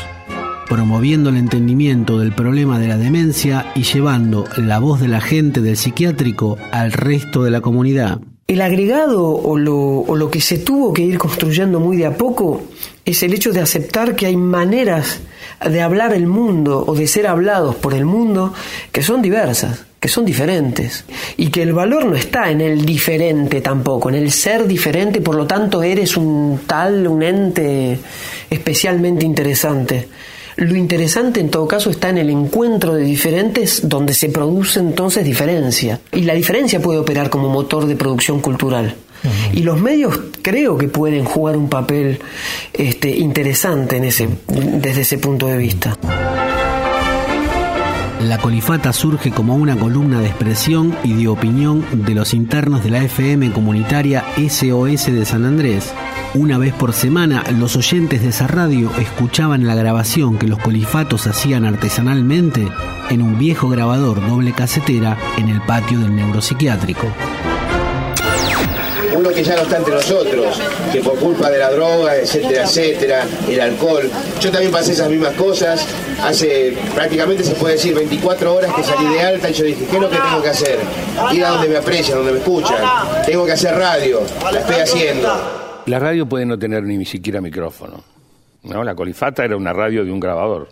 promoviendo el entendimiento del problema de la demencia y llevando la voz de la gente del psiquiátrico al resto de la comunidad. El agregado o lo, que se tuvo que ir construyendo muy de a poco es el hecho de aceptar que hay maneras de hablar el mundo o de ser hablados por el mundo que son diversas, que son diferentes y que el valor no está en el diferente tampoco, en el ser diferente, por lo tanto eres un tal, un ente especialmente interesante. Lo interesante en todo caso está en el encuentro de diferentes donde se produce entonces diferencia. Y la diferencia puede operar como motor de producción cultural. Y los medios creo que pueden jugar un papel este, interesante en ese, desde ese punto de vista. La colifata surge como una columna de expresión y de opinión de los internos de la FM comunitaria SOS de San Andrés Una vez por semana, los oyentes de esa radio escuchaban la grabación que los colifatos hacían artesanalmente en un viejo grabador doble casetera en el patio del neuropsiquiátrico. Uno que ya no está entre nosotros, que por culpa de la droga, etcétera, etcétera, el alcohol. Yo también pasé esas mismas cosas. Hace prácticamente se puede decir 24 horas que salí de alta y yo dije, ¿qué es lo que tengo que hacer? Ir a donde me aprecian, donde me escuchan. Tengo que hacer radio, la estoy haciendo. La radio puede no tener ni siquiera micrófono. ¿no? La colifata era una radio de un grabador,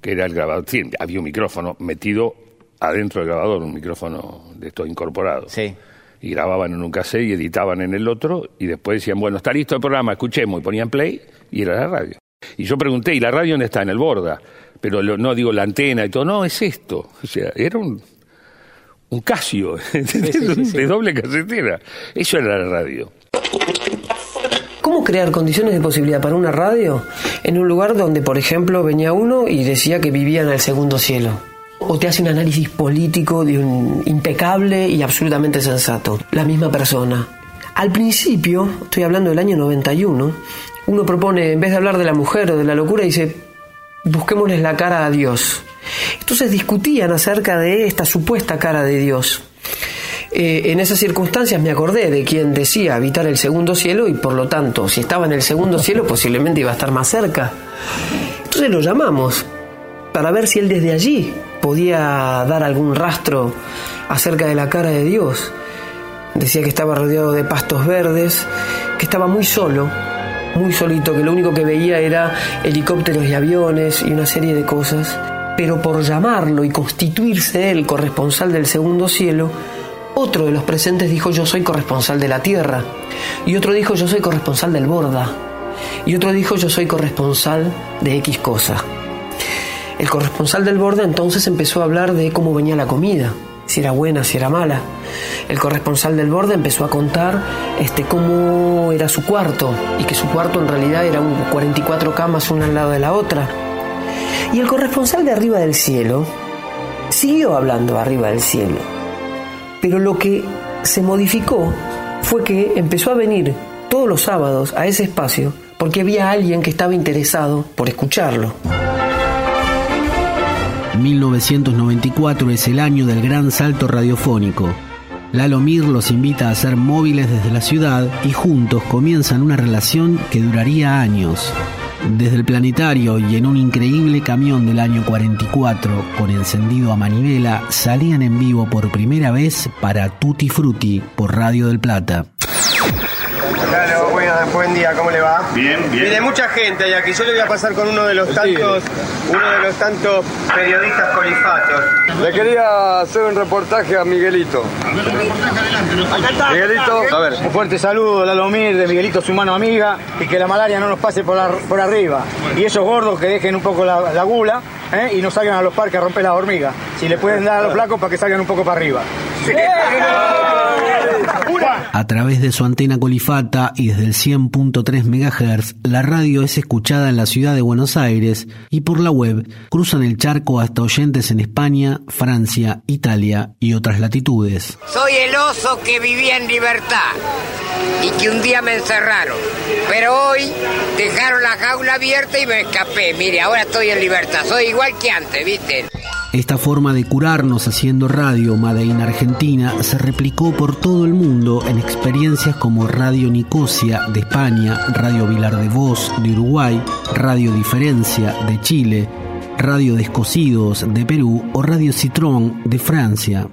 que era el grabador. Sí, había un micrófono metido adentro del grabador, un micrófono de estos incorporados. Sí. Y grababan en un cassette y editaban en el otro, y después decían, bueno, está listo el programa, escuchemos, y ponían play, y era la radio. Y yo pregunté, ¿y la radio dónde está? En el borda. Pero lo- no digo la antena y todo, no, es esto. O sea, era un, un Casio, (laughs) de doble casetera. Eso era la radio. ¿Cómo crear condiciones de posibilidad para una radio en un lugar donde, por ejemplo, venía uno y decía que vivía en el segundo cielo? O te hace un análisis político de un impecable y absolutamente sensato. La misma persona. Al principio, estoy hablando del año 91, uno propone, en vez de hablar de la mujer o de la locura, dice, busquémosles la cara a Dios. Entonces discutían acerca de esta supuesta cara de Dios. Eh, en esas circunstancias me acordé de quien decía habitar el segundo cielo y por lo tanto, si estaba en el segundo cielo, posiblemente iba a estar más cerca. Entonces lo llamamos para ver si él desde allí podía dar algún rastro acerca de la cara de Dios. Decía que estaba rodeado de pastos verdes, que estaba muy solo, muy solito, que lo único que veía era helicópteros y aviones y una serie de cosas. Pero por llamarlo y constituirse él corresponsal del segundo cielo, otro de los presentes dijo yo soy corresponsal de la tierra. Y otro dijo yo soy corresponsal del borda. Y otro dijo yo soy corresponsal de X cosa. El corresponsal del borda entonces empezó a hablar de cómo venía la comida, si era buena, si era mala. El corresponsal del borda empezó a contar este, cómo era su cuarto y que su cuarto en realidad era un 44 camas una al lado de la otra. Y el corresponsal de arriba del cielo siguió hablando arriba del cielo. Pero lo que se modificó fue que empezó a venir todos los sábados a ese espacio porque había alguien que estaba interesado por escucharlo. 1994 es el año del gran salto radiofónico. Lalo Mir los invita a hacer móviles desde la ciudad y juntos comienzan una relación que duraría años. Desde el planetario y en un increíble camión del año 44 con encendido a manivela salían en vivo por primera vez para Tutti Frutti por Radio del Plata. Buen día, ¿cómo le va? Bien, bien. Viene mucha gente y aquí yo le voy a pasar con uno de los tantos, uno de los tantos periodistas colifatos. Le quería hacer un reportaje a Miguelito. Miguelito, A ver, un fuerte saludo, Lalo Mir, de Miguelito, su mano amiga, y que la malaria no nos pase por, ar- por arriba. Y esos gordos que dejen un poco la, la gula ¿eh? y no salgan a los parques a romper las hormigas. Si le pueden dar a los flacos para que salgan un poco para arriba. A través de su antena colifata y desde el 100.3 MHz, la radio es escuchada en la ciudad de Buenos Aires y por la web cruzan el charco hasta oyentes en España, Francia, Italia y otras latitudes. Soy el oso que vivía en libertad y que un día me encerraron. Pero hoy dejaron la jaula abierta y me escapé. Mire, ahora estoy en libertad. Soy igual que antes, ¿viste? Esta forma de curarnos haciendo radio Made in Argentina se replicó por todo el mundo en experiencias como Radio Nicosia de España, Radio Vilar de Voz de Uruguay, Radio Diferencia de Chile, Radio Descosidos de Perú o Radio Citrón de Francia.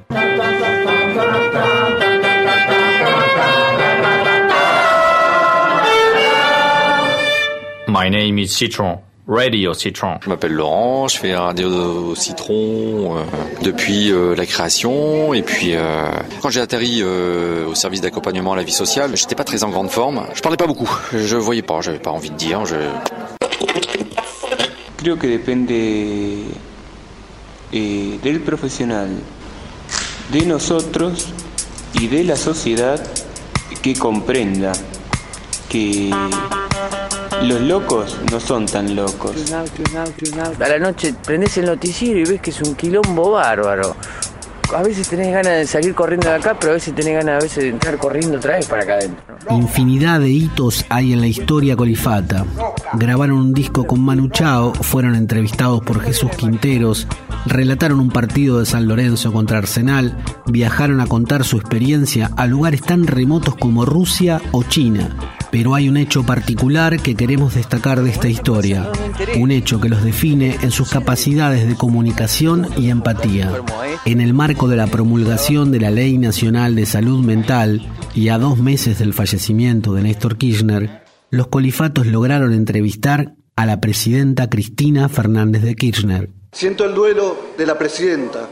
My name is Citron, Radio Citron. Je m'appelle Laurent, je fais Radio Citron euh, depuis euh, la création et puis euh, quand j'ai atterri euh, au service d'accompagnement à la vie sociale, j'étais pas très en grande forme. Je parlais pas beaucoup, je voyais pas, j'avais pas envie de dire. Je... Creo que depende eh, del profesional, de nosotros y de la sociedad que comprenda que los locos no son tan locos. A la noche prendés el noticiero y ves que es un quilombo bárbaro. a veces tenés ganas de salir corriendo de acá, pero a veces tenés ganas a veces de entrar corriendo otra vez para acá adentro. Infinidad de hitos hay en la historia colifata. Grabaron un disco con Manu Chao, fueron entrevistados por Jesús Quinteros, relataron un partido de San Lorenzo contra Arsenal, viajaron a contar su experiencia a lugares tan remotos como Rusia o China. Pero hay un hecho particular que queremos destacar de esta historia, un hecho que los define en sus capacidades de comunicación y empatía. En el marco de la promulgación de la Ley Nacional de Salud Mental y a dos meses del fallecimiento de Néstor Kirchner, los colifatos lograron entrevistar a la presidenta Cristina Fernández de Kirchner. Siento el duelo de la presidenta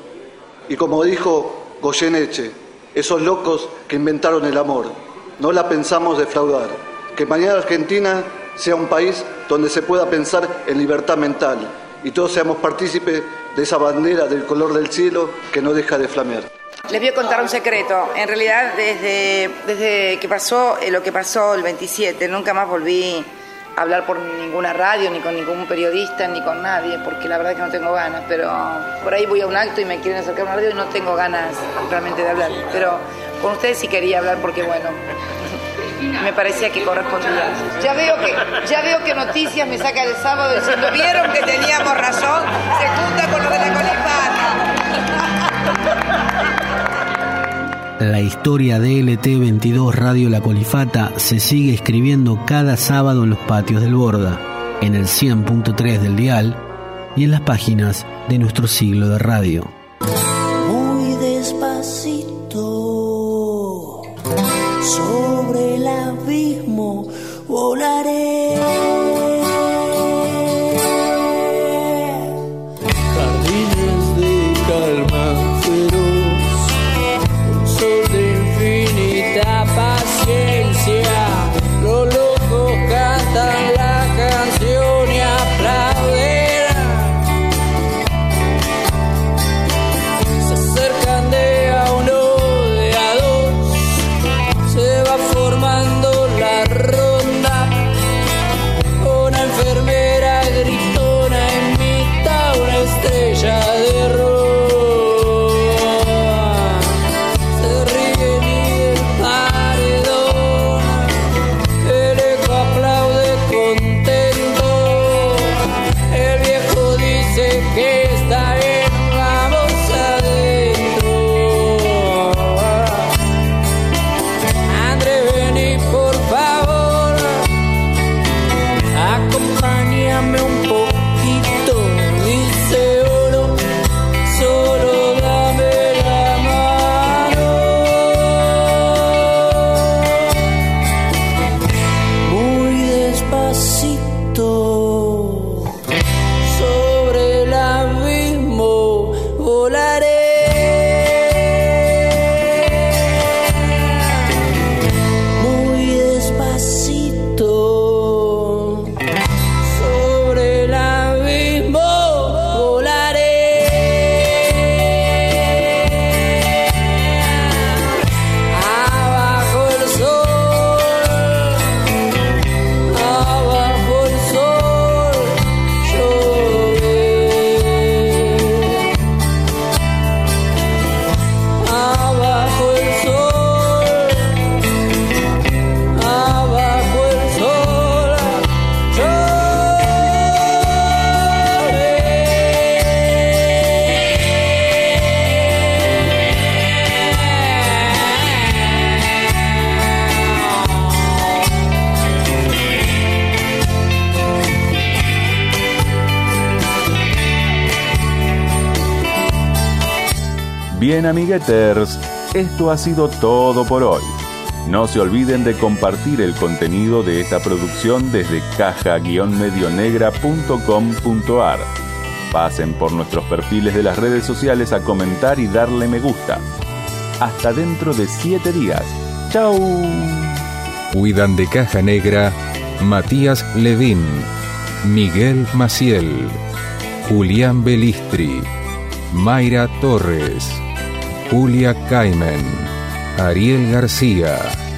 y como dijo Goyeneche, esos locos que inventaron el amor, no la pensamos defraudar. Que mañana Argentina sea un país donde se pueda pensar en libertad mental y todos seamos partícipes de esa bandera del color del cielo que no deja de flamear. Les voy a contar un secreto. En realidad, desde, desde que pasó eh, lo que pasó el 27, nunca más volví a hablar por ninguna radio, ni con ningún periodista, ni con nadie, porque la verdad es que no tengo ganas. Pero por ahí voy a un acto y me quieren acercar a una radio y no tengo ganas realmente de hablar. Pero con ustedes sí quería hablar porque, bueno, me parecía que correspondía. Ya veo que, ya veo que Noticias me saca el sábado diciendo, vieron que teníamos razón, se junta con lo de la colifata. La historia de LT22 Radio La Colifata se sigue escribiendo cada sábado en los patios del Borda, en el 100.3 del dial y en las páginas de nuestro siglo de radio. Esto ha sido todo por hoy. No se olviden de compartir el contenido de esta producción desde caja-medionegra.com.ar. Pasen por nuestros perfiles de las redes sociales a comentar y darle me gusta. Hasta dentro de 7 días. ¡Chao! Cuidan de Caja Negra Matías Levín, Miguel Maciel, Julián Belistri, Mayra Torres, Julia Caimen, Ariel García.